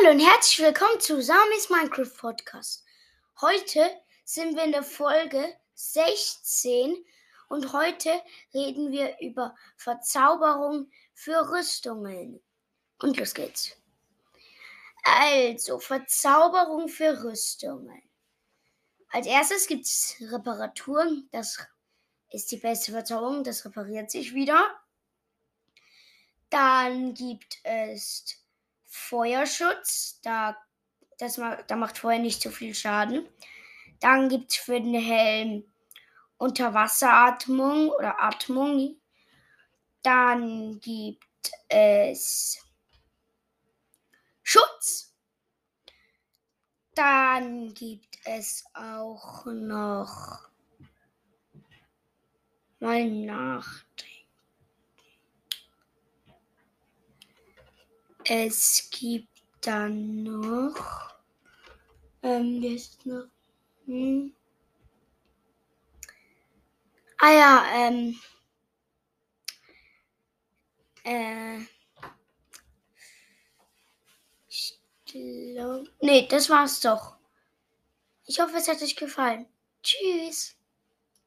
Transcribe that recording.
Hallo und herzlich willkommen zu Samis Minecraft Podcast. Heute sind wir in der Folge 16 und heute reden wir über Verzauberung für Rüstungen. Und los geht's. Also, Verzauberung für Rüstungen. Als erstes gibt es Reparaturen. Das ist die beste Verzauberung. Das repariert sich wieder. Dann gibt es Feuerschutz. Da, das, da macht Feuer nicht so viel Schaden. Dann gibt es für den Helm Unterwasseratmung oder Atmung. Dann gibt es Schutz. Dann gibt es auch noch mal nachdenken. Es gibt dann noch. Ähm, wie ist noch? Hm. Ah ja, ähm. Äh. Ich glaub, nee, das war's doch. Ich hoffe, es hat euch gefallen. Tschüss.